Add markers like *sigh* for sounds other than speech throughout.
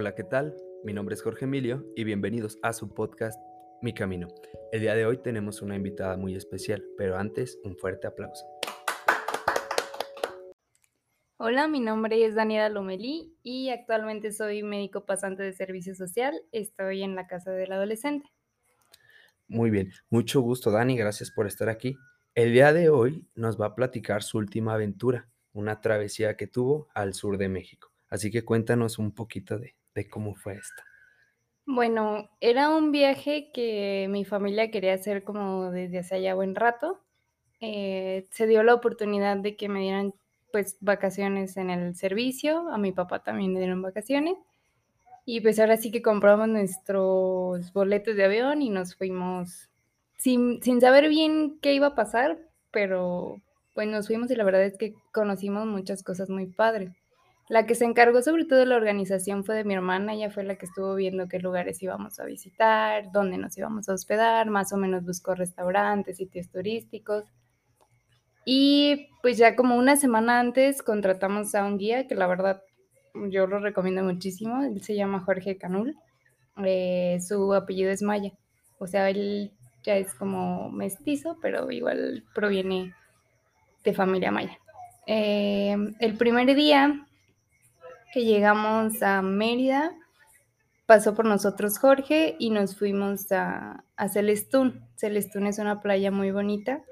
Hola, ¿qué tal? Mi nombre es Jorge Emilio y bienvenidos a su podcast Mi Camino. El día de hoy tenemos una invitada muy especial, pero antes un fuerte aplauso. Hola, mi nombre es Daniela Lomelí y actualmente soy médico pasante de servicio social. Estoy en la casa del adolescente. Muy bien, mucho gusto Dani, gracias por estar aquí. El día de hoy nos va a platicar su última aventura, una travesía que tuvo al sur de México. Así que cuéntanos un poquito de, cómo fue esto. Bueno, era un viaje que mi familia quería hacer como desde hace ya buen rato. Eh, se dio la oportunidad de que me dieran pues vacaciones en el servicio, a mi papá también le dieron vacaciones. Y pues ahora sí que compramos nuestros boletos de avión y nos fuimos sin, sin saber bien qué iba a pasar, pero pues nos fuimos y la verdad es que conocimos muchas cosas muy padres. La que se encargó sobre todo de la organización fue de mi hermana, ella fue la que estuvo viendo qué lugares íbamos a visitar, dónde nos íbamos a hospedar, más o menos buscó restaurantes, sitios turísticos. Y pues ya como una semana antes contratamos a un guía que la verdad yo lo recomiendo muchísimo, él se llama Jorge Canul, eh, su apellido es Maya, o sea, él ya es como mestizo, pero igual proviene de familia maya. Eh, el primer día que llegamos a Mérida, pasó por nosotros Jorge y nos fuimos a, a Celestún. Celestún es una playa muy bonita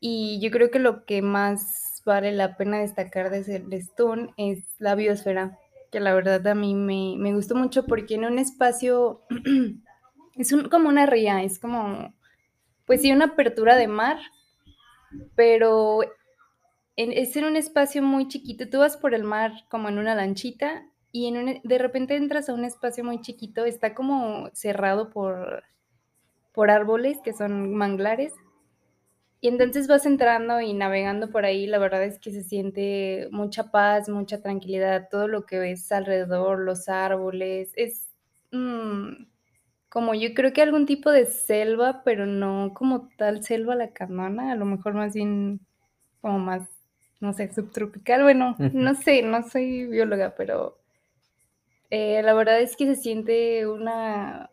y yo creo que lo que más vale la pena destacar de Celestún es la biosfera, que la verdad a mí me, me gustó mucho porque en un espacio, *clears throat* es como una ría, es como, pues sí, una apertura de mar, pero es en un espacio muy chiquito. Tú vas por el mar como en una lanchita y en de repente entras a un espacio muy chiquito, está como cerrado por, por árboles que son manglares. Y entonces vas entrando y navegando por ahí, la verdad es que se siente mucha paz, mucha tranquilidad, todo lo que ves alrededor, los árboles, es mm, como yo creo que algún tipo de selva, pero no como tal selva la canona, a lo mejor más bien como más no sé, subtropical, bueno, no sé, no soy bióloga, pero eh, la verdad es que se siente una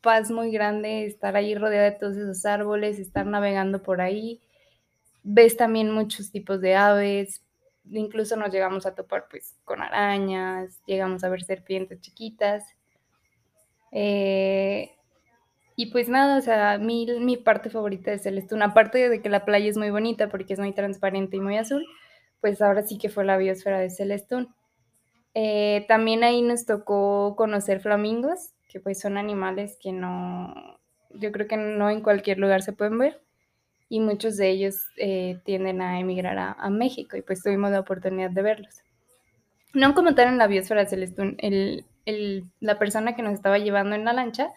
paz muy grande estar ahí rodeada de todos esos árboles, estar navegando por ahí. Ves también muchos tipos de aves, incluso nos llegamos a topar pues con arañas, llegamos a ver serpientes chiquitas. Eh, y pues nada, o sea, mi, mi parte favorita es el una Aparte de que la playa es muy bonita porque es muy transparente y muy azul, pues ahora sí que fue la biosfera de Celestún. Eh, también ahí nos tocó conocer flamingos, que pues son animales que no, yo creo que no en cualquier lugar se pueden ver y muchos de ellos eh, tienden a emigrar a, México y pues tuvimos la oportunidad de verlos. No como tal en la biosfera de Celestún, el, la persona que nos estaba llevando en la lancha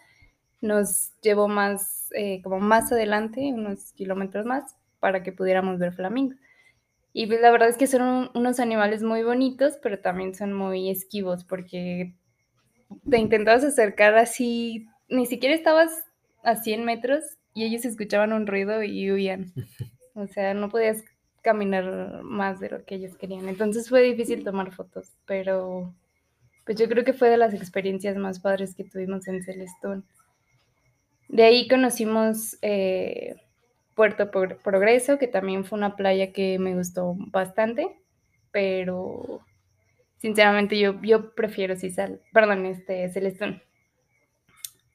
nos llevó más, eh, como más adelante, unos kilómetros más, para que pudiéramos ver flamingos. Y pues la verdad es que son unos animales muy bonitos, pero también son muy esquivos porque te intentabas acercar así, ni siquiera estabas a 100 metros y ellos escuchaban un ruido y huían. *laughs* O sea, no podías caminar más de lo que ellos querían. Entonces fue difícil tomar fotos, pero pues yo creo que fue de las experiencias más padres que tuvimos en Celestón. De ahí conocimos eh, Puerto Progreso, que también fue una playa que me gustó bastante, pero sinceramente yo, yo prefiero Cisal, perdón, este, Celestón.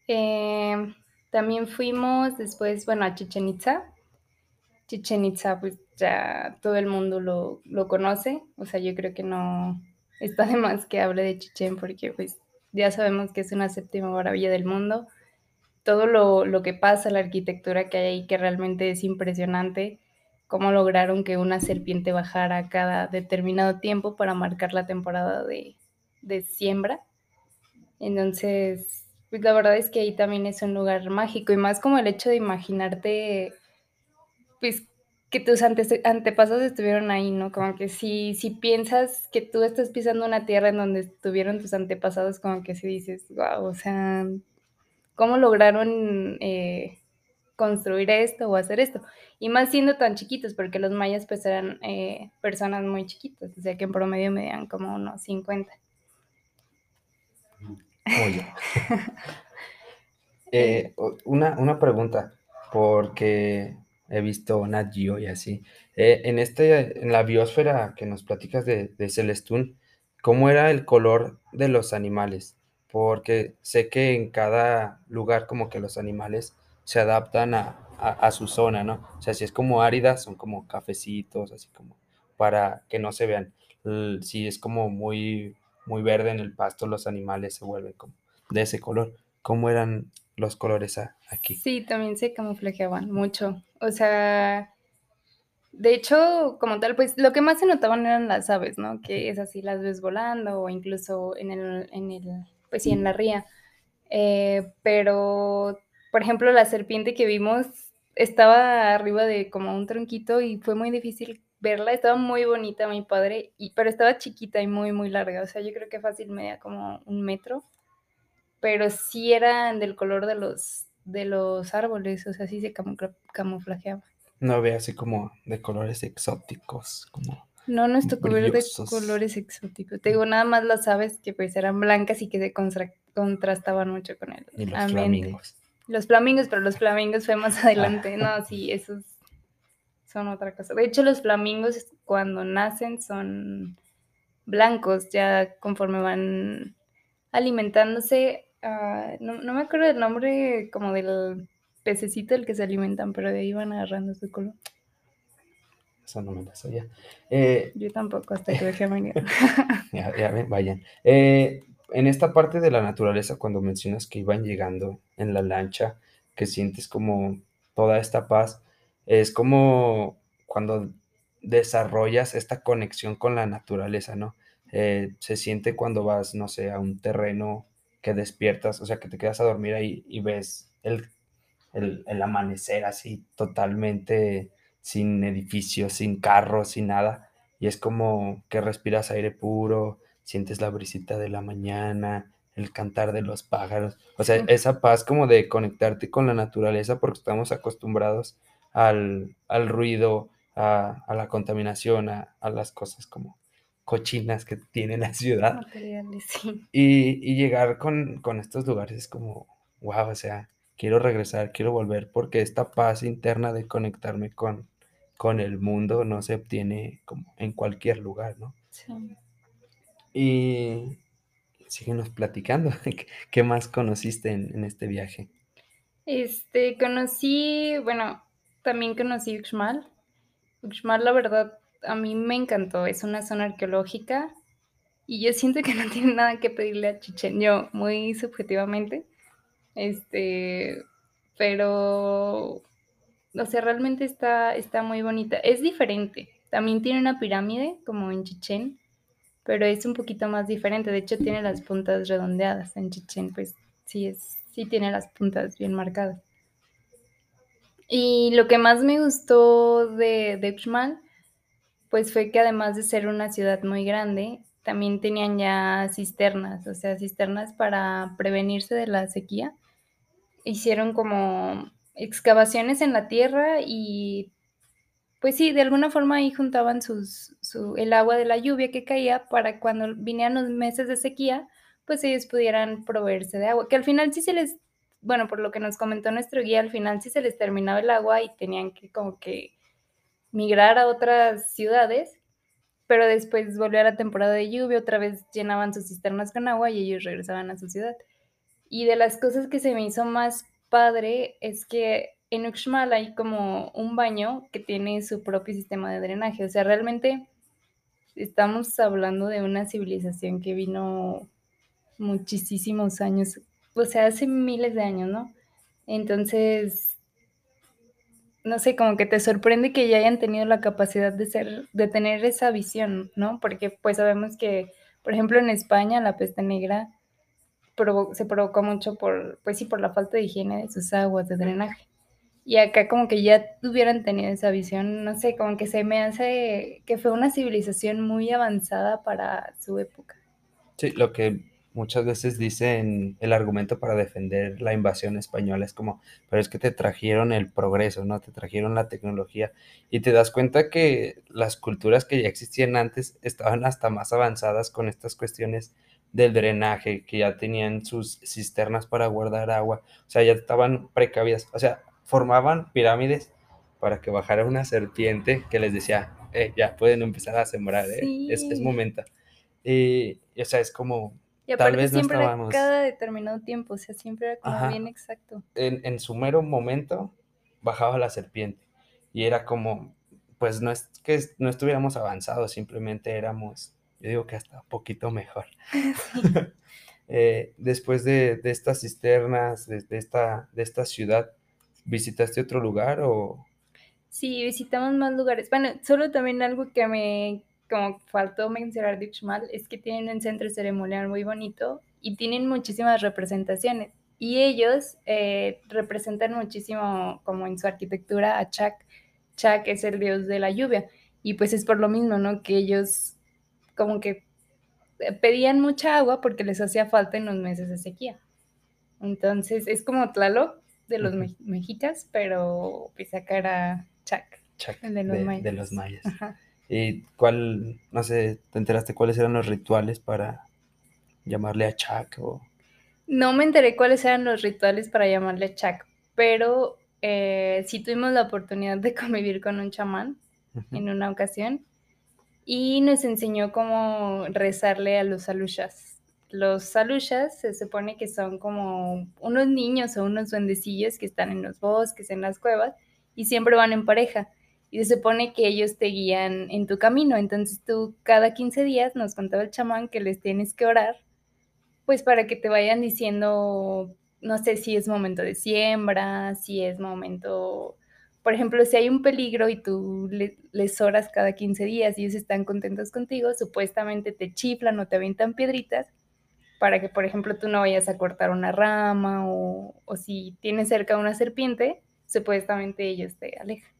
Em, también fuimos después, bueno, a Chichen Itza. Chichen Itza, pues ya todo el mundo lo, lo conoce, o sea, yo creo que no está de más que hable de Chichen porque pues ya sabemos que es una séptima maravilla del mundo todo lo, que pasa, la arquitectura que hay ahí, que realmente es impresionante, cómo lograron que una serpiente bajara cada determinado tiempo para marcar la temporada de, siembra. Entonces, pues la verdad es que ahí también es un lugar mágico y más como el hecho de imaginarte, pues que tus antepasados estuvieron ahí, ¿no? Como que si, si piensas que tú estás pisando una tierra en donde estuvieron tus antepasados, como que si dices, wow, o sea, cómo lograron eh, construir esto o hacer esto. Y más siendo tan chiquitos, porque los mayas pues eran eh, personas muy chiquitas, o sea que en promedio medían como unos 50. *laughs* O yo. Eh, una, una pregunta, porque he visto Nat Geo y así. Eh, en este, en la biosfera que nos platicas de, de Celestún, ¿cómo era el color de los animales? Porque sé que en cada lugar como que los animales se adaptan a, a, a su zona, ¿no? O sea, si es como árida, son como cafecitos, así como para que no se vean. Si es como muy, muy verde en el pasto, los animales se vuelven como de ese color. ¿Cómo eran los colores aquí? Sí, también se camuflajeaban mucho. O sea, de hecho, como tal, pues lo que más se notaban eran las aves, ¿no? Que es así, las ves volando o incluso en el, en el, pues sí, en la ría. Eh, pero, por ejemplo, la serpiente que vimos estaba arriba de como un tronquito y fue muy difícil verla. Estaba muy bonita, mi padre, y, pero estaba chiquita y muy, muy larga. O sea, yo creo que fácil medía como un metro, pero sí eran del color de los, de los árboles, o sea, sí se camufla- camuflajeaba. No ve así como de colores exóticos, como No nos tocó ver de colores exóticos. Te digo, nada más las aves que pues eran blancas y que se constra- contrastaban mucho con el Y los ambiente. flamingos. Los flamingos, pero los flamingos fue más adelante. No, sí, esos son otra cosa. De hecho, los flamingos cuando nacen son blancos, ya conforme van alimentándose. ah, no, no me acuerdo del nombre como del pececito del que se alimentan, pero de ahí van agarrando su color. Eso no me. Eh, Yo tampoco, hasta que dejé venir. *laughs* ya, ya ven, vayan. Eh, en esta parte de la naturaleza, cuando mencionas que iban llegando en la lancha, que sientes como toda esta paz, es como cuando desarrollas esta conexión con la naturaleza, ¿no? Eh, se siente cuando vas, no sé, a un terreno que despiertas, o sea, que te quedas a dormir ahí y ves el, el, el amanecer así totalmente sin edificios, sin carros, sin nada. Y es como que respiras aire puro, sientes la brisita de la mañana, el cantar de los pájaros. O sea, esa paz como de conectarte con la naturaleza porque estamos acostumbrados al, al ruido, a, a la contaminación, a, a las cosas como cochinas que tiene la ciudad. Sí. Y, y llegar con, con estos lugares es como, wow, o sea, quiero regresar, quiero volver, porque esta paz interna de conectarme con, con el mundo no se obtiene como en cualquier lugar, ¿no? sí. Y síguenos platicando, *laughs* ¿qué- ¿qué más conociste en, en este viaje? Este, conocí, bueno, también conocí Uxmal. Uxmal, la verdad, a mí me encantó. Es una zona arqueológica y yo siento que *laughs* no tiene nada que pedirle a Chichen, yo, muy subjetivamente. Este, pero, o sea, realmente está, está muy bonita. Es diferente. También tiene una pirámide, como en Chichen, pero es un poquito más diferente. De hecho, tiene las puntas redondeadas. En Chichen, pues sí, es, sí tiene las puntas bien marcadas. Y lo que más me gustó de, de Uxmal, pues fue que además de ser una ciudad muy grande, también tenían ya cisternas, o sea, cisternas para prevenirse de la sequía. Hicieron como excavaciones en la tierra y pues sí, de alguna forma ahí juntaban sus, su, el agua de la lluvia que caía para cuando vinieran los meses de sequía, pues ellos pudieran proveerse de agua. Que al final sí se les, bueno, por lo que nos comentó nuestro guía, al final sí se les terminaba el agua y tenían que como que migrar a otras ciudades, pero después volvió a la temporada de lluvia, otra vez llenaban sus cisternas con agua y ellos regresaban a su ciudad. Y de las cosas que se me hizo más padre es que en Uxmal hay como un baño que tiene su propio sistema de drenaje. O sea, realmente estamos hablando de una civilización que vino muchísimos años, o sea, hace miles de años, ¿no? Entonces, no sé, como que te sorprende que ya hayan tenido la capacidad de ser, de tener esa visión, ¿no? Porque pues sabemos que, por ejemplo, en España la peste negra se provocó mucho por, pues sí, por la falta de higiene de sus aguas, de drenaje. Y acá como que ya hubieran tenido esa visión, no sé, como que se me hace que fue una civilización muy avanzada para su época. Sí, lo que muchas veces dicen el argumento para defender la invasión española es como, pero es que te trajeron el progreso, ¿no? Te trajeron la tecnología y te das cuenta que las culturas que ya existían antes estaban hasta más avanzadas con estas cuestiones del drenaje, que ya tenían sus cisternas para guardar agua, o sea, ya estaban precavidas, o sea, formaban pirámides para que bajara una serpiente que les decía, eh, ya pueden empezar a sembrar, eh, es, es, momento. Y, o sea, es como, y tal vez no estábamos... cada determinado tiempo, o sea, siempre era como bien exacto. En, en su mero momento bajaba la serpiente y era como, pues no es que no estuviéramos avanzados, simplemente éramos, yo digo que hasta un poquito mejor. *laughs* *laughs* eh, después de, de, estas cisternas, de, de, esta, de esta ciudad, ¿visitaste otro lugar o...? Sí, visitamos más lugares. Bueno, solo también algo que me como faltó mencionar de Uxmal es que tienen un centro ceremonial muy bonito y tienen muchísimas representaciones. Y ellos eh, representan muchísimo, como en su arquitectura, a Chak. Chak es el dios de la lluvia. Y pues es por lo mismo, ¿no? Que ellos como que eh, pedían mucha agua porque les hacía falta en los meses de sequía. Entonces es como Tlaloc de los mexicas, pero acá era Chak, Chak de los mayas. De los mayas. ¿Y cuál, no sé, te enteraste cuáles eran los rituales para llamarle a Chak o no me enteré cuáles eran los rituales para llamarle Chak, pero eh, sí tuvimos la oportunidad de *laughs* convivir con un chamán en una ocasión y nos enseñó cómo rezarle a los alushas. Los alushas se supone que son como unos niños o unos duendecillos que están en los bosques, en las cuevas y siempre van en pareja. Y se supone que ellos te guían en tu camino. Entonces tú cada 15 días nos contaba el chamán que les tienes que orar pues para que te vayan diciendo, no sé si es momento de siembra, si es momento, por ejemplo, si hay un peligro y tú les oras cada 15 días y ellos están contentos contigo, supuestamente te chiflan o te avientan piedritas para que, por ejemplo, tú no vayas a cortar una rama o, o si tienes cerca una serpiente, supuestamente ellos te alejan.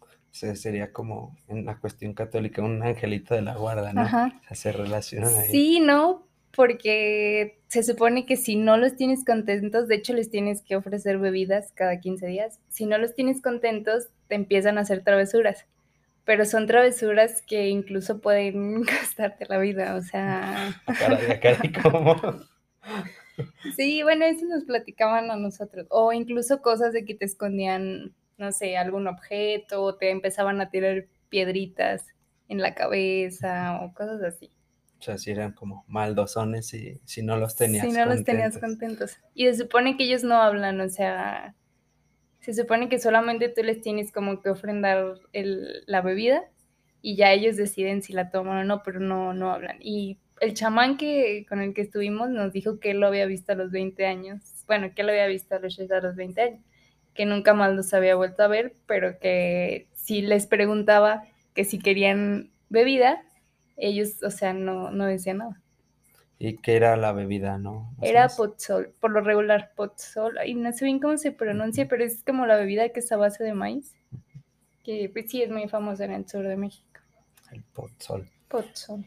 O sea, sería como en la cuestión católica un angelito de la guarda, ¿no? Ajá. O sea, se relacionan ahí. Sí, ¿no? Porque se supone que si no los tienes contentos, de hecho les tienes que ofrecer bebidas cada 15 días, si no los tienes contentos, te empiezan a hacer travesuras, pero son travesuras que incluso pueden *laughs* costarte la vida, o sea... ¿cómo? *laughs* Sí, bueno, eso nos platicaban a nosotros, o incluso cosas de que te escondían, no sé, algún objeto, o te empezaban a tirar piedritas en la cabeza, o cosas así. O sea, si eran como maldosones y si no los tenías contentos. Si no los tenías contentos. Y se supone que ellos no hablan, o sea, se supone que solamente tú les tienes como que ofrendar el, la bebida y ya ellos deciden si la toman o no, pero no, no hablan. Y el chamán que, con el que estuvimos nos dijo que él lo había visto a los 20 años. Bueno, que él lo había visto a los, a los 20 años. Que nunca más los había vuelto a ver, pero que si les preguntaba que si querían bebida, ellos, o sea, no, no decían nada. ¿Y qué era la bebida, no? era potsol, por lo regular potsol, y no sé bien cómo se pronuncia, pero es como la bebida que es a base de maíz, que pues sí es muy famosa en el sur de México. El potsol. Potsol.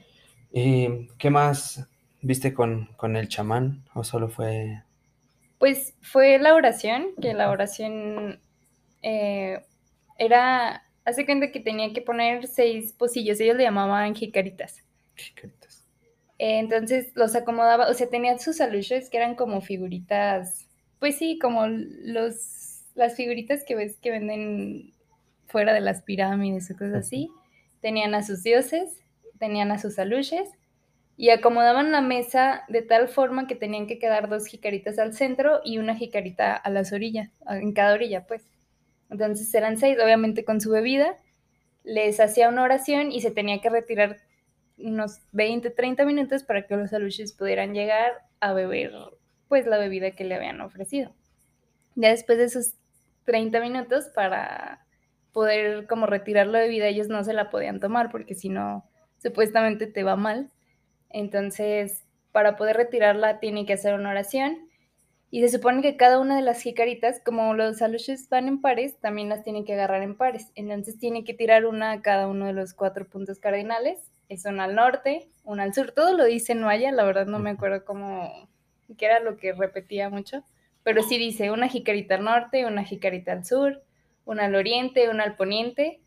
¿Y qué más viste con, con el chamán o solo fue...? Pues fue la oración, que la oración eh, era Hace cuenta que tenía que poner seis pocillos, ellos le llamaban jicaritas. Jicaritas. entonces los acomodaba, o sea, tenía sus aluches que eran como figuritas, pues sí, como los, las figuritas que ves que venden fuera de las pirámides o cosas así. Tenían a sus dioses, tenían a sus aluches y acomodaban la mesa de tal forma que tenían que quedar dos jicaritas al centro y una jicarita a las orillas, en cada orilla, pues. Entonces eran seis, obviamente con su bebida. Les hacía una oración y se tenía que retirar unos 20, 30 minutos para que los aluches pudieran llegar a beber pues la bebida que le habían ofrecido. Ya después de esos 30 minutos para poder como retirar la bebida ellos no se la podían tomar porque si no supuestamente te va mal. Entonces para poder retirarla tiene que hacer una oración y se supone que cada una de las jicaritas, como los aluches van en pares, también las tienen que agarrar en pares. Entonces tiene que tirar una a cada uno de los cuatro puntos cardinales. Es una al norte, una al sur. Todo lo dice en maya, la verdad no me acuerdo cómo, qué era lo que repetía mucho. Pero sí dice una jicarita al norte, una jicarita al sur, una al oriente, una al poniente.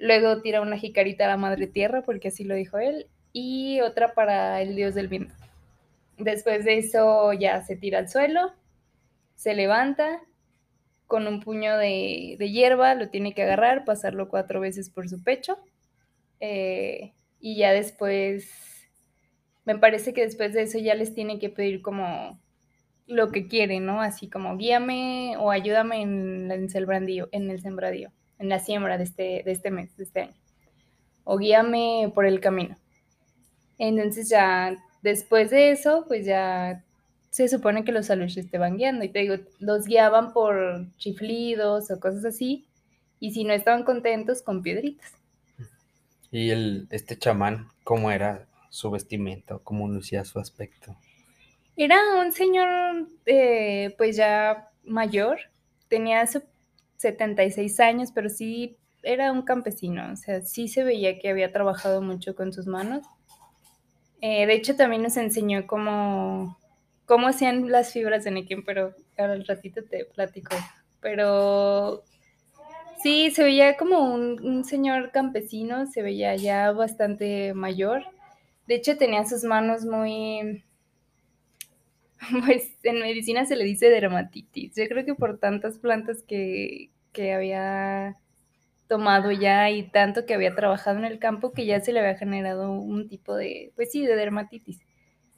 Luego tira una jicarita a la madre tierra, porque así lo dijo él. Y otra para el dios del viento. Después de eso ya se tira al suelo, se levanta con un puño de, hierba, lo tiene que agarrar, pasarlo cuatro veces por su pecho eh, y ya después, me parece que después de eso ya les tiene que pedir como lo que quieren, ¿no? Así como guíame o ayúdame en el sembradío, en el sembradío, en la siembra de este, de este mes, de este año. O guíame por el camino. Entonces ya después de eso, pues ya se supone que los aluches te van guiando. Y te digo, los guiaban por chiflidos o cosas así. Y si no estaban contentos, con piedritas. ¿Y el, este chamán, cómo era su vestimenta? ¿Cómo lucía su aspecto? Era un señor, eh, pues ya mayor. Tenía 76 años, pero sí era un campesino. O sea, sí se veía que había trabajado mucho con sus manos. Eh, de hecho, también nos enseñó cómo, cómo hacían las fibras de Nequén, pero ahora al ratito te platico. Pero sí, se veía como un, un, señor campesino, se veía ya bastante mayor. De hecho, tenía sus manos muy... *laughs* Pues en medicina se le dice dermatitis. Yo creo que por tantas plantas que, que había tomado ya y tanto que había trabajado en el campo que ya se le había generado un tipo de, pues sí, de dermatitis,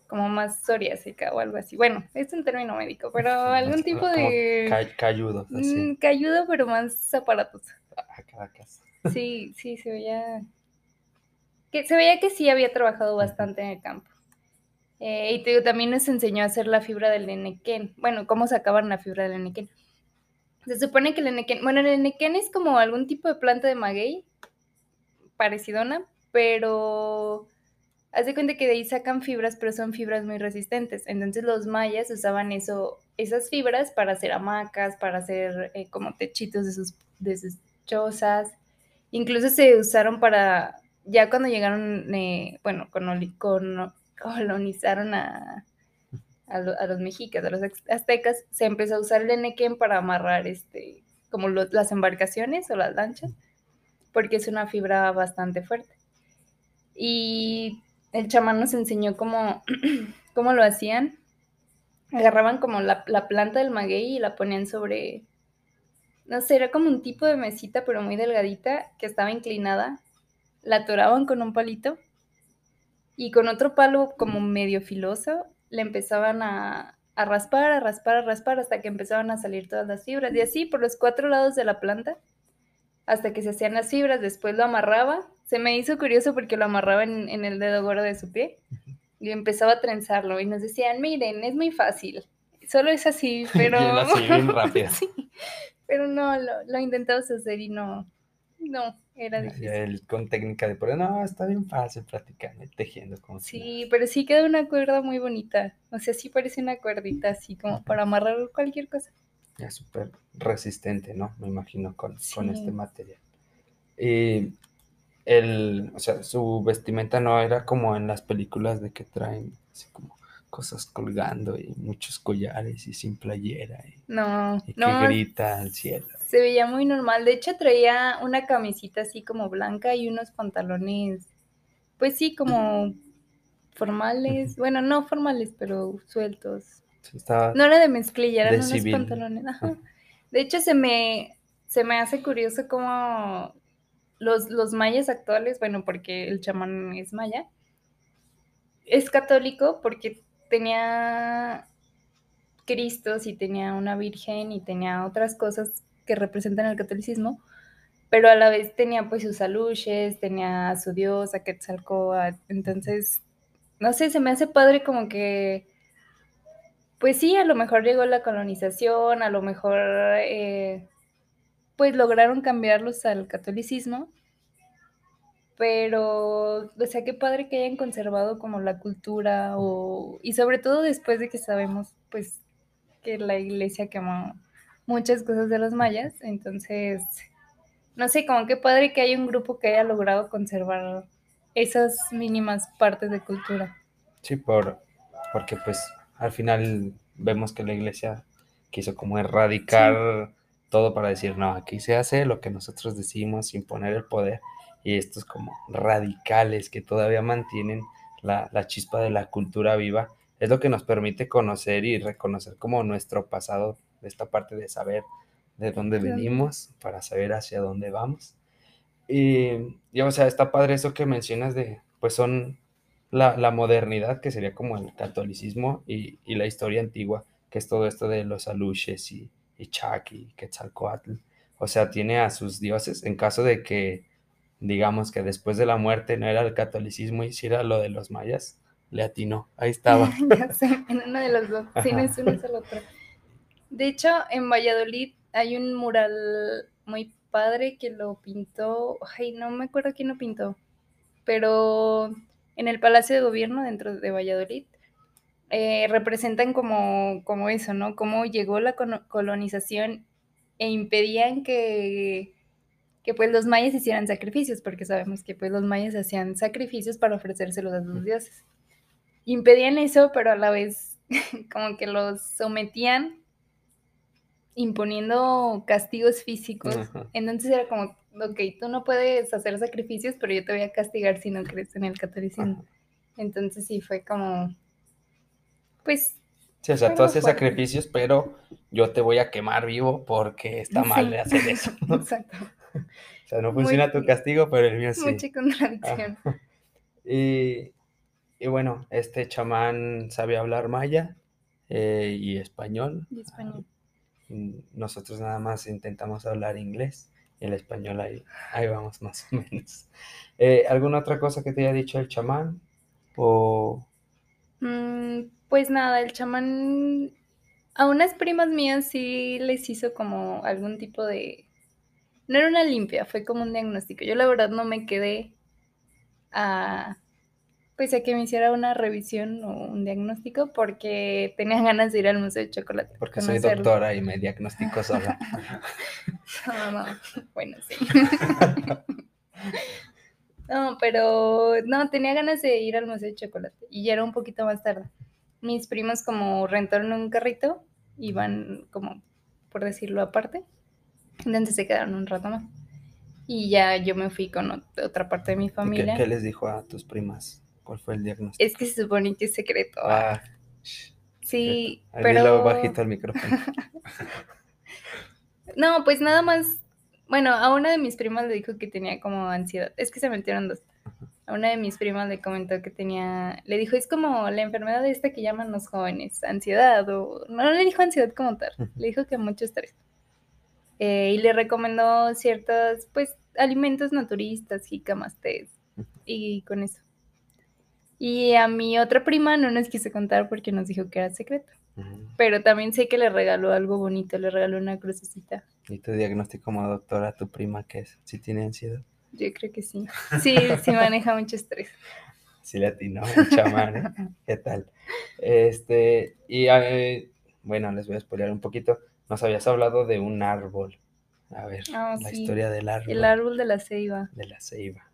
como más psoriásica o algo así. Bueno, es un término médico, pero algún tipo de... Ca cayudo. Así. Mm, cayudo, pero más aparatoso. Ah, Caracas. *laughs* Sí, sí, se veía... Que, se veía que sí había trabajado bastante en el campo. Eh, y te digo, también nos enseñó a hacer la fibra del enequén. Bueno, cómo sacaban la fibra del enequén. Se supone que el enequén, bueno, el enequén es como algún tipo de planta de maguey, parecidona, pero haz de cuenta que de ahí sacan fibras, pero son fibras muy resistentes. Entonces los mayas usaban eso, esas fibras para hacer hamacas, para hacer eh, como techitos de sus, de sus chozas. Incluso se usaron para, ya cuando llegaron, eh, bueno, con, con, colonizaron a, a, lo, a, los mexicas, a los aztecas, se empezó a usar el enequén para amarrar este, como las embarcaciones o las lanchas, porque es una fibra bastante fuerte. Y el chamán nos enseñó cómo, *clears throat* cómo lo hacían. Agarraban como la, la, planta del maguey y la ponían sobre, no sé, era como un tipo de mesita, pero muy delgadita, que estaba inclinada. La atoraban con un palito y con otro palo como medio filoso le empezaban a, a, raspar, a raspar, a raspar, hasta que empezaban a salir todas las fibras. Y así por los cuatro lados de la planta, hasta que se hacían las fibras. Después lo amarraba. Se me hizo curioso porque lo amarraba en, en el dedo gordo de su pie. Y empezaba a trenzarlo. Y nos decían, miren, es muy fácil. Solo es así, *laughs* pero... así, bien *laughs* rápido. sí, pero no, lo, lo intentamos hacer y no, no, era difícil. El, con técnica de por no, está bien fácil practicando, tejiendo. Como sí, si pero sí queda una cuerda muy bonita. O sea, sí parece una cuerdita así como para amarrar cualquier cosa. Ya súper resistente, ¿no? Me imagino con, sí. con este material. Y el, o sea, su vestimenta no era como en las películas de que traen así como cosas colgando y muchos collares y sin playera. Y, no, y que no. grita al cielo. Se veía muy normal. De hecho, traía una camisita así como blanca y unos pantalones, pues sí, como formales. Bueno, no formales, pero sueltos. Estaba no era de mezclilla, eran de unos civil. pantalones. Ajá. De hecho, se me, se me hace curioso cómo los, los mayas actuales, bueno, porque el chamán es maya, es católico porque tenía Cristos y tenía una virgen y tenía otras cosas que representan el catolicismo, pero a la vez tenía pues sus aluches, tenía a su dios, a Quetzalcóatl, entonces, no sé, se me hace padre como que, pues sí, a lo mejor llegó la colonización, a lo mejor eh, pues lograron cambiarlos al catolicismo, pero, o sea, qué padre que hayan conservado como la cultura o, y sobre todo después de que sabemos, pues, que la iglesia quemó muchas cosas de los mayas, entonces, no sé, como qué padre que haya un grupo que haya logrado conservar esas mínimas partes de cultura. Sí, por, porque pues al final vemos que la iglesia quiso como erradicar sí. todo para decir, no, aquí se hace lo que nosotros decimos, imponer el poder y estos como radicales que todavía mantienen la, la, chispa de la cultura viva, es lo que nos permite conocer y reconocer como nuestro pasado, esta parte de saber de dónde venimos, para saber hacia dónde vamos. Y, y, o sea, está padre eso que mencionas de, pues son la, la modernidad, que sería como el catolicismo, y, y, la historia antigua, que es todo esto de los aluches y, y Chac y Quetzalcoatl. O sea, tiene a sus dioses en caso de que, digamos que después de la muerte no era el catolicismo, hiciera lo de los mayas, le atinó, ahí estaba. *laughs* ya sé, en uno de los dos, sí, no es uno, es el otro. De hecho, en Valladolid hay un mural muy padre que lo pintó, ay, no me acuerdo quién lo pintó, pero en el Palacio de Gobierno dentro de Valladolid eh, representan como, como eso, ¿no? Cómo llegó la colonización e impedían que, que pues los mayas hicieran sacrificios, porque sabemos que pues los mayas hacían sacrificios para ofrecérselos a los dioses impedían eso, pero a la vez *laughs* como que los sometían imponiendo castigos físicos. Entonces era como, ok, tú no puedes hacer sacrificios, pero yo te voy a castigar si no crees en el catolicismo. Entonces sí fue como, pues... Sí, o sea, tú haces sacrificios, pero yo te voy a quemar vivo porque está mal hacer eso. *laughs* Exacto. o sea, no funciona tu castigo, pero el mío sí. Mucha contradicción. Y y bueno, este chamán sabe hablar maya eh, y español. Y español. Nosotros nada más intentamos hablar inglés y el español ahí, ahí vamos más o menos. *laughs* Eh, ¿Alguna otra cosa que te haya dicho el chamán? O... Mm, pues nada, el chamán a unas primas mías sí les hizo como algún tipo de... No era una limpia, fue como un diagnóstico. Yo la verdad no me quedé a pues a que me hiciera una revisión o un diagnóstico porque tenía ganas de ir al Museo de Chocolate. Porque soy doctora y me diagnostico sola. *laughs* no, no, bueno, sí. *laughs* no, pero no, tenía ganas de ir al Museo de Chocolate y ya era un poquito más tarde. Mis primos como rentaron un carrito, iban como, por decirlo aparte, entonces se quedaron un rato más. Y ya yo me fui con otra parte de mi familia. ¿Qué, qué les dijo a tus primas? ¿Cuál fue el diagnóstico? Es que se supone que es secreto. Ah, sí, Ahí pero... bajito el micrófono. *laughs* no, pues nada más, bueno, a una de mis primas le dijo que tenía como ansiedad. Es que se metieron dos. A una de mis primas le comentó que tenía, le dijo, es como la enfermedad esta que llaman los jóvenes, ansiedad, o no le dijo ansiedad como tal, le dijo que mucho estrés. Eh, y le recomendó ciertos, pues, alimentos naturistas, jicamas, tés, y con eso. Y a mi otra prima no nos quiso contar porque nos dijo que era secreto. Pero también sé que le regaló algo bonito, le regaló una crucecita. ¿Y tu diagnóstico como doctora a tu prima qué es? ¿Si tiene ansiedad? Yo creo que sí. Sí, sí maneja mucho estrés. Sí le atinó, chamán, ¿eh? *laughs* ¿Qué tal? Este, y eh, bueno, les voy a spoiler un poquito. Nos habías hablado de un árbol. A ver, ah, la historia del árbol. El árbol de la ceiba. De la ceiba.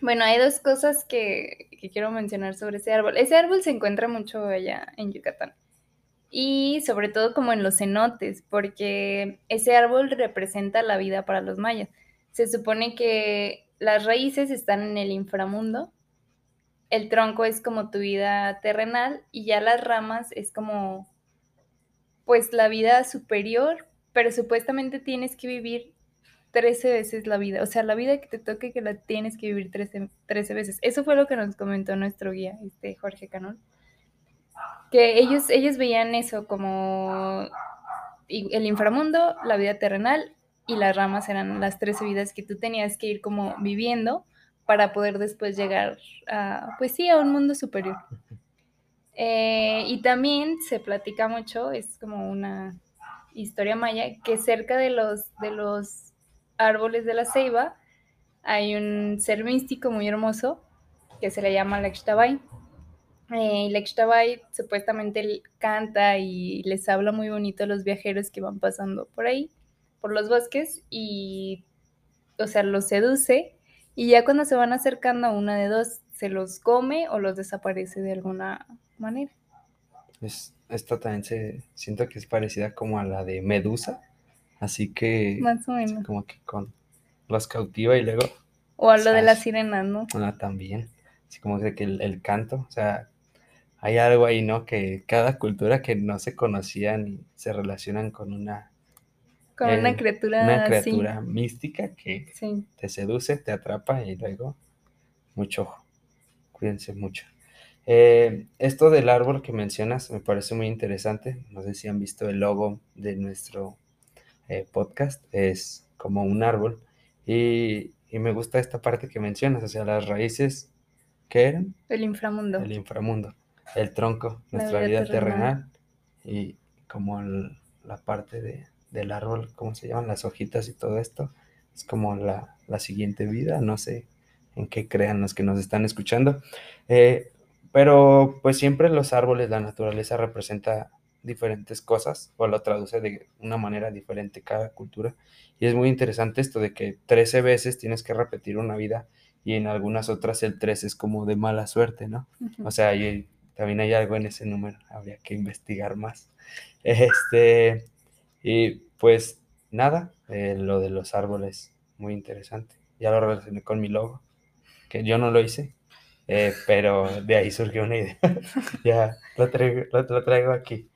Bueno, hay dos cosas que, quiero mencionar sobre ese árbol. Ese árbol se encuentra mucho allá en Yucatán. Y sobre todo como en los cenotes, porque ese árbol representa la vida para los mayas. Se supone que las raíces están en el inframundo, el tronco es como tu vida terrenal y ya las ramas es como pues la vida superior, pero supuestamente tienes que vivir 13 veces la vida. O sea, la vida que te toque que la tienes que vivir 13, 13 veces. Eso fue lo que nos comentó nuestro guía, este Jorge Canón. Que ellos, ellos veían eso como el inframundo, la vida terrenal y las ramas eran las 13 vidas que tú tenías que ir como viviendo para poder después llegar a, pues sí, a un mundo superior. Eh, y también se platica mucho, es como una historia maya, que cerca de los, de los árboles de la ceiba hay un ser místico muy hermoso que se le llama Lextabay. Eh, supuestamente canta y les habla muy bonito a los viajeros que van pasando por ahí, por los bosques, y, o sea, los seduce. Y ya cuando se van acercando a una de dos, se los come o los desaparece de alguna manera. Es, esta también se siento que es parecida como a la de Medusa Así que. Más o menos. Como que con. Los cautiva y luego. O a lo de la sirena, ¿no? Ah, también. Así como que el, el canto. O sea, hay algo ahí, ¿no? Que cada cultura que no se conocían y se relacionan con una... Con una criatura una criatura mística que Sí. te seduce, te atrapa y luego mucho ojo. Cuídense mucho. Eh, esto del árbol que mencionas me parece muy interesante. No sé si han visto el logo de nuestro eh, podcast. Es como un árbol. Y, y me gusta esta parte que mencionas, o sea, las raíces, ¿qué eran? El inframundo. El inframundo, el tronco, nuestra vida vida terrenal y como el- la parte de, del árbol, ¿cómo se llaman? Las hojitas y todo esto. Es como la, la siguiente vida, no sé en qué crean los que nos están escuchando. Eh, pero pues siempre los árboles, la naturaleza representa diferentes cosas o lo traduce de una manera diferente cada cultura. Y es muy interesante esto de que 13 veces tienes que repetir una vida y en algunas otras el 13 es como de mala suerte, ¿no? O sea, también hay algo en ese número, habría que investigar más. *laughs* Este, y pues nada, eh, lo de los árboles, muy interesante. Ya lo relacioné con mi logo, que yo no lo hice, eh, pero de ahí surgió una idea. *laughs* ya lo traigo, lo, lo traigo aquí.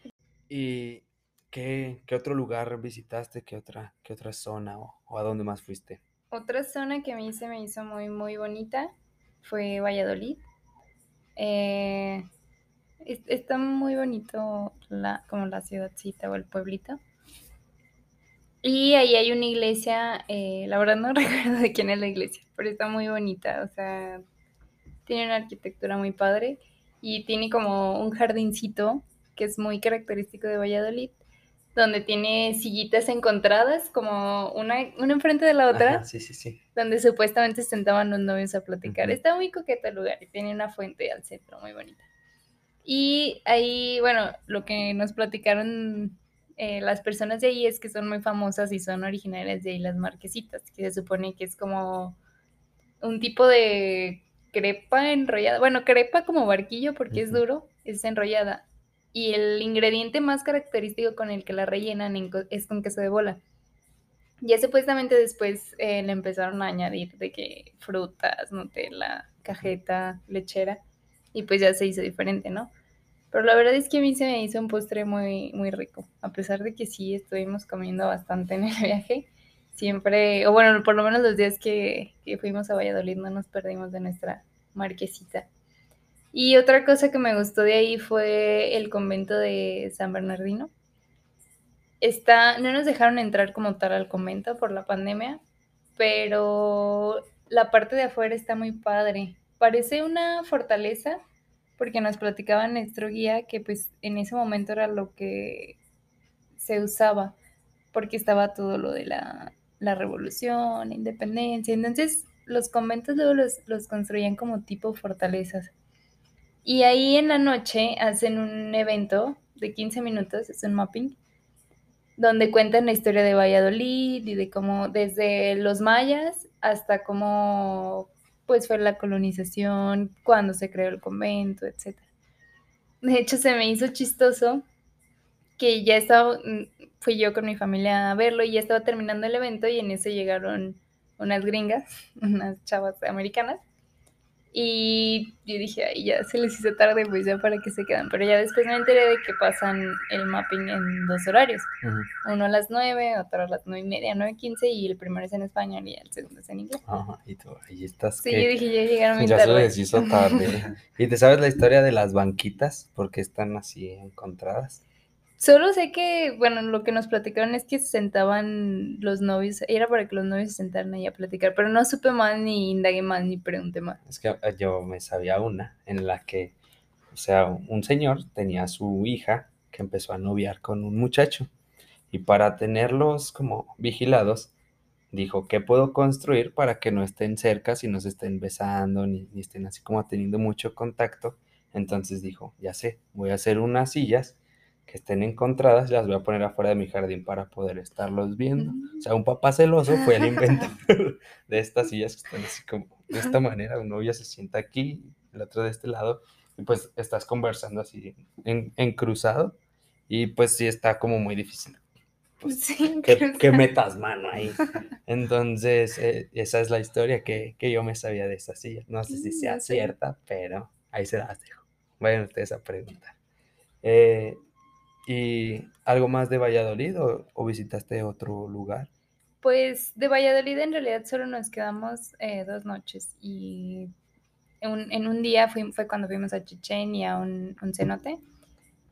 ¿Y qué, qué otro lugar visitaste? ¿Qué otra, qué otra zona o, a dónde más fuiste? Otra zona que a mí se me hizo muy, muy bonita fue Valladolid. Eh, es- está muy bonito la, como la ciudadcita o el pueblito. Y ahí hay una iglesia, eh, la verdad no *laughs* recuerdo de quién es la iglesia, pero está muy bonita, o sea, tiene una arquitectura muy padre y tiene como un jardincito que es muy característico de Valladolid, donde tiene sillitas encontradas, como una, una enfrente de la otra Ajá, sí, sí, sí. donde supuestamente se sentaban los novios a platicar. Está muy coqueto el lugar y tiene una fuente al centro muy bonita. Y ahí, bueno, lo que nos platicaron eh, las personas de ahí es que son muy famosas y son originarias de ahí las marquesitas, que se supone que es como un tipo de crepa enrollada. Bueno, crepa como barquillo porque es duro, es enrollada. Y el ingrediente más característico con el que la rellenan es con queso de bola. Ya supuestamente después eh, le empezaron a añadir de que frutas, Nutella, cajeta, lechera, y pues ya se hizo diferente, ¿no? Pero la verdad es que a mí se me hizo un postre muy, muy rico, a pesar de que sí estuvimos comiendo bastante en el *laughs* viaje. Siempre, o bueno, por lo menos los días que, que fuimos a Valladolid no nos perdimos de nuestra marquesita. Y otra cosa que me gustó de ahí fue el convento de San Bernardino. Está, no nos dejaron entrar como tal al convento por la pandemia, pero la parte de afuera está muy padre. Parece una fortaleza, porque nos platicaba nuestro guía que pues en ese momento era lo que se usaba, porque estaba todo lo de la, la revolución, independencia. Entonces los conventos luego los, los construían como tipo fortalezas. Y ahí en la noche hacen un evento de 15 minutos, es un mapping, donde cuentan la historia de Valladolid y de cómo desde los mayas hasta cómo pues fue la colonización, cuándo se creó el convento, etc. De hecho, se me hizo chistoso que ya estaba, mm, fui yo con mi familia a verlo y ya estaba terminando el evento y en eso llegaron unas gringas, *laughs* unas chavas americanas. Y yo dije, ay, ya se les hizo tarde, pues ya para que se quedan. Pero ya después me enteré de que pasan el mapping en dos horarios. Uno a las 9, otro a las 9 y media, 9.15 y el primero es en español y el segundo es en inglés. Ajá, y tú ahí estás. Sí, que- yo dije, ya llegaron muy *laughs* Ya se tarde. les hizo tarde. *laughs* ¿Y te sabes la historia de las banquitas? Porque están así encontradas. Solo sé que, bueno, lo que nos platicaron es que se sentaban los novios, era para que los novios se sentaran ahí a platicar, pero no supe más, ni indagué más, ni pregunté más. Es que eh, yo me sabía una en la que, o sea, un señor tenía su hija que empezó a noviar con un muchacho. Y para tenerlos como vigilados, dijo, ¿qué puedo construir para que no estén cerca, si no se estén besando, ni estén así como teniendo mucho contacto? Entonces dijo, ya sé, voy a hacer unas sillas que estén encontradas las voy a poner afuera de mi jardín para poder estarlos viendo. O sea, un papá celoso fue el inventor *laughs* de estas sillas que están así como de esta manera. Un novio se sienta aquí, el otro de este lado, y pues estás conversando así en, en cruzado. Y pues sí está como muy difícil pues, Sí, que, que metas mano ahí. Entonces, eh, esa es la historia que, que yo me sabía de esa silla. No sé si sea Mm, cierta, pero ahí se las dejo. Vayan ustedes a preguntar. Eh, ¿Y algo más de Valladolid o, o visitaste otro lugar? Pues de Valladolid en realidad solo nos quedamos eh, dos noches y en un, en un día fui- fue cuando fuimos a Chichén y a un, un cenote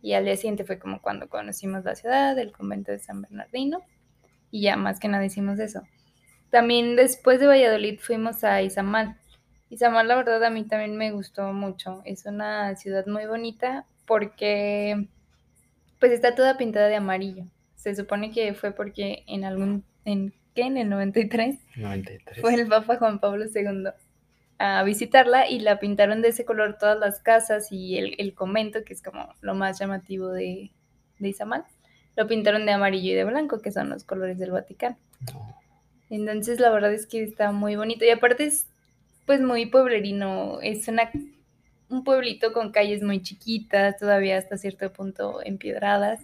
y al día siguiente fue como cuando conocimos la ciudad, el convento de San Bernardino y ya más que nada hicimos eso. También después de Valladolid fuimos a Izamal. Izamal la verdad a mí también me gustó mucho. Es una ciudad muy bonita porque pues está toda pintada de amarillo. Se supone que fue porque en algún, en ¿qué? En el 93 93. fue el Papa Juan Pablo II a visitarla y la pintaron de ese color todas las casas y el, el convento, que es como lo más llamativo de, de Izamal, lo pintaron de amarillo y de blanco, que son los colores del Vaticano. No. Entonces la verdad es que está muy bonito y aparte es pues muy pueblerino, es una, un pueblito con calles muy chiquitas, todavía hasta cierto punto empedradas.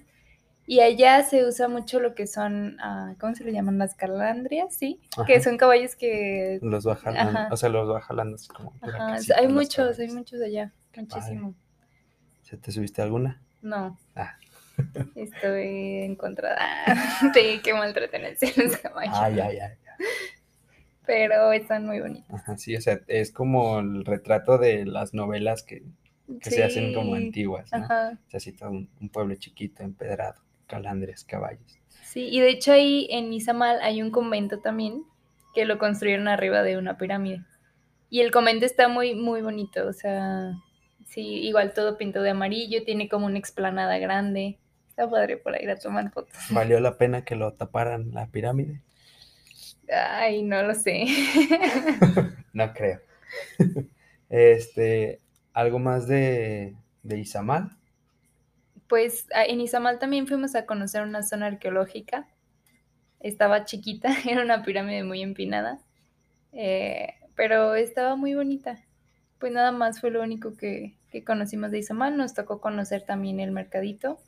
Y allá se usa mucho lo que son, ah, ¿cómo se le llaman? Las calandrias, ¿sí? Que Ajá. son caballos que... Los Ajá. o sea, los así como Ajá, acá, hay muchos, hay muchos allá, Qué muchísimo. ¿Se te subiste alguna? No, Ah. *laughs* estoy encontrada *laughs* de que maltratan a los caballos. Ay, ay, ay. Pero están muy bonitos. Ajá, sí, o sea, es como el retrato de las novelas que, que se hacen como Sí, antiguas, ¿no? Ajá. O sea, así todo un, un pueblo chiquito, empedrado, calandres, caballos. Sí, y de hecho ahí en Izamal hay un convento también que lo construyeron arriba de una pirámide. Y el convento está muy, muy bonito, o sea, sí, igual todo pintado de amarillo, tiene como una explanada grande. Está padre por ir a tomar fotos. ¿Valió la pena que lo taparan la pirámide? Ay, no lo sé. *laughs* No creo. *laughs* Este, algo más de, de Izamal. Pues a- en Izamal también fuimos a conocer una zona arqueológica. Estaba chiquita, *laughs* era una pirámide muy empinada, eh, pero estaba muy bonita. Pues nada más fue lo único que, que conocimos de Izamal. Nos tocó conocer también el mercadito.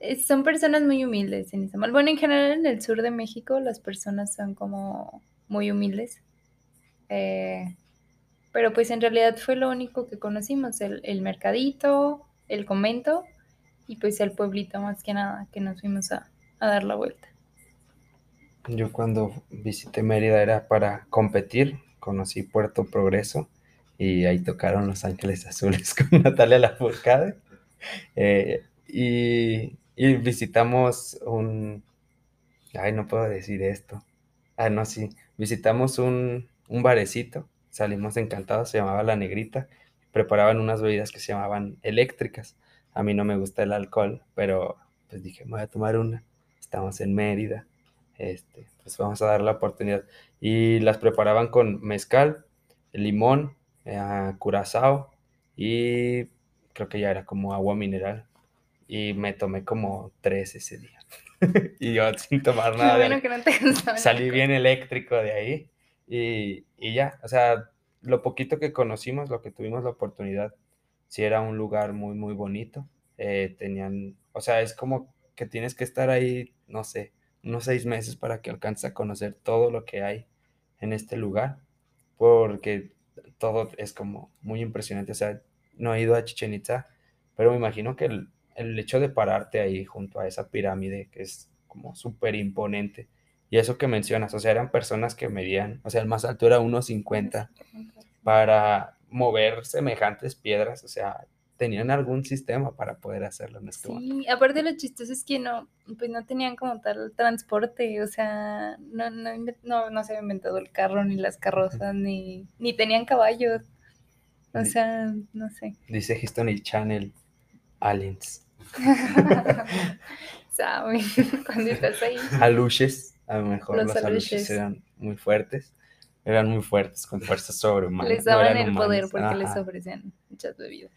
Eh, son personas muy humildes en Izamal. Bueno, en general en el sur de México las personas son como muy humildes. Eh, pero pues en realidad fue lo único que conocimos, el, el mercadito, el convento y pues el pueblito más que nada que nos fuimos a, a dar la vuelta. Yo cuando visité Mérida era para competir, conocí Puerto Progreso y ahí tocaron Los Ángeles Azules *laughs* con Natalia Lafourcade. Eh, y, y visitamos un... Ay, no puedo decir esto. Ah, no, sí. Visitamos un, un barecito, salimos encantados, se llamaba La Negrita. Preparaban unas bebidas que se llamaban eléctricas. A mí no me gusta el alcohol, pero pues dije, voy a tomar una. Estamos en Mérida, este, pues vamos a dar la oportunidad. Y las preparaban con mezcal, limón, eh, curazao y creo que ya era como agua mineral. Y me tomé como tres ese día. *laughs* y yo sin tomar *laughs* nada. De bueno que no te Salí bien eléctrico de ahí y, y ya, o sea, lo poquito que conocimos, lo que tuvimos la oportunidad, sí era un lugar muy, muy bonito. eh, tenían, o sea, es como que tienes que estar ahí, no sé, unos seis meses para que alcances a conocer todo lo que hay en este lugar, porque todo es como muy impresionante. O sea, no he ido a Chichen Itza, pero me imagino que el, el hecho de pararte ahí junto a esa pirámide, que es como súper imponente, y eso que mencionas, o sea, eran personas que medían, o sea, el más alto era 1,50 para mover semejantes piedras, o sea, tenían algún sistema para poder hacerlo, no estuvo. Sí, aparte lo chistoso es que no, pues no tenían como tal transporte, o sea, no, no, no, no se había inventado el carro, ni las carrozas, ni, ni tenían caballos. O sea, no sé. Dice History Channel, aliens. *laughs* ¿Saben? Cuando estás ahí. Aluches, a lo mejor Los los, aluches aluches. eran muy fuertes, eran muy fuertes, con fuerza sobrehumana. Les daban el poder porque les ofrecían muchas bebidas.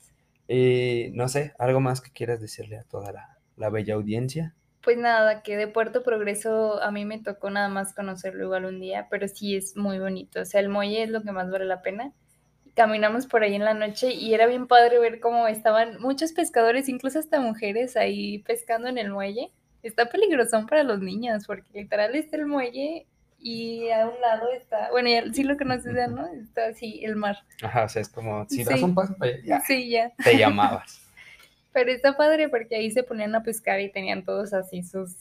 Y no sé, algo más que quieras decirle a toda la, la bella audiencia. Pues nada, que de Puerto Progreso a mí me tocó nada más conocerlo igual un día, pero sí es muy bonito. O sea, el muelle es lo que más vale la pena. Caminamos por ahí en la noche y era bien padre ver cómo estaban muchos pescadores, incluso hasta mujeres ahí pescando en el muelle. Está peligrosón para los niños porque literal está el muelle y a un lado está, bueno, ya sí lo conoces ya, ¿no? Está así el mar. Ajá, o sea, es como, si das Sí. un paso para allá, ya, Sí, ya. te llamabas. *laughs* Pero está padre porque ahí se ponían a pescar y tenían todos así sus,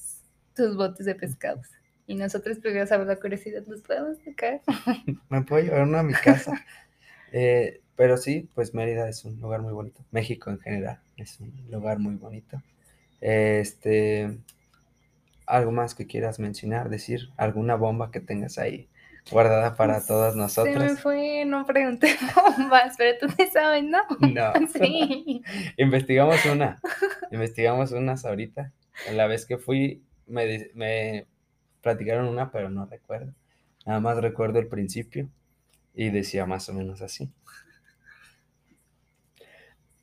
sus botes de pescados. Y nosotros pues ya sabes la curiosidad, ¿los podemos tocar? *laughs* Me puedo llevar uno a mi casa. *laughs* Eh, pero sí, pues Mérida es un lugar muy bonito. México en general es un lugar muy bonito. Este, algo más que quieras mencionar, decir, alguna bomba que tengas ahí guardada para todas Se me fue, no pregunté *laughs* bombas, pero tú te sabes, ¿no? No. *laughs* Sí. Investigamos una, investigamos unas ahorita. La vez que fui, me, me platicaron una, pero no recuerdo. Nada más recuerdo el principio y decía más o menos así.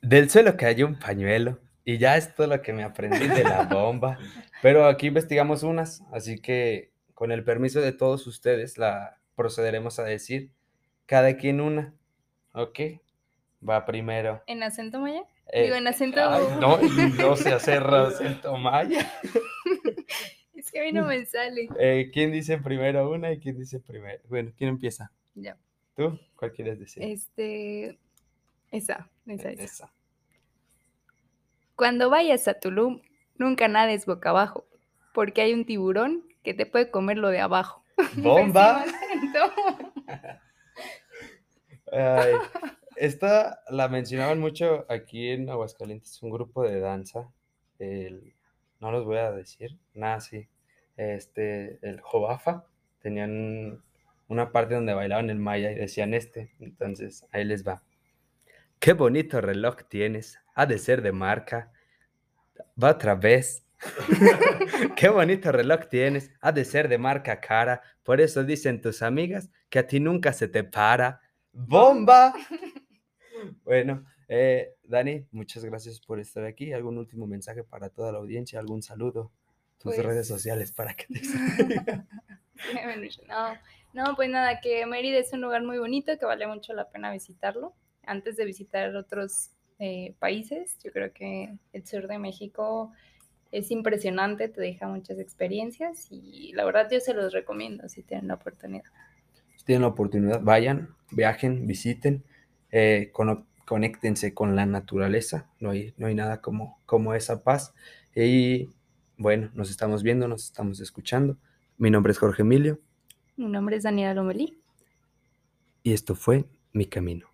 Del suelo cayó un pañuelo y ya es todo lo que me aprendí de la *laughs* bomba. Pero aquí investigamos unas, así que con el permiso de todos ustedes la procederemos a decir cada quien una. ¿Ok? Va primero. ¿En acento maya? Eh, Digo, en acento... Ay, *laughs* no, no sé hacer acento maya. Es que a mí no me sale. Eh, ¿Quién dice primero una y quién dice primero? Bueno, ¿quién empieza? Ya. ¿Tú? ¿Cuál quieres decir? Este... Esa, esa, esa. Esa. Cuando vayas a Tulum, nunca nades boca abajo, porque hay un tiburón que te puede comer lo de abajo. *laughs* ¡Bomba! *laughs* Ay, esta la mencionaban mucho aquí en Aguascalientes, un grupo de danza. el- no los voy a decir, nada, sí. Este, el Jobafa, tenían una parte donde bailaban el maya y decían este. Entonces, ahí les va. Qué bonito reloj tienes, ha de ser de marca. Va otra vez. *laughs* Qué bonito reloj tienes, ha de ser de marca cara. Por eso dicen tus amigas que a ti nunca se te para. ¡Bomba! *laughs* Bueno, eh, Dani, muchas gracias por estar aquí. ¿Algún último mensaje para toda la audiencia? ¿Algún saludo? Tus Pues- redes sociales para que te *laughs* No, no, pues nada, que Mérida es un lugar muy bonito, que vale mucho la pena visitarlo. Antes de visitar otros eh, países, yo creo que el sur de México es impresionante, te deja muchas experiencias y la verdad yo se los recomiendo si tienen la oportunidad. Si tienen la oportunidad, vayan, viajen, visiten, eh, conéctense con la naturaleza. No hay, no hay nada como, como esa paz. Y bueno, nos estamos viendo, nos estamos escuchando. Mi nombre es Jorge Emilio Mi nombre es Daniela Lomelí. y esto fue Mi Camino.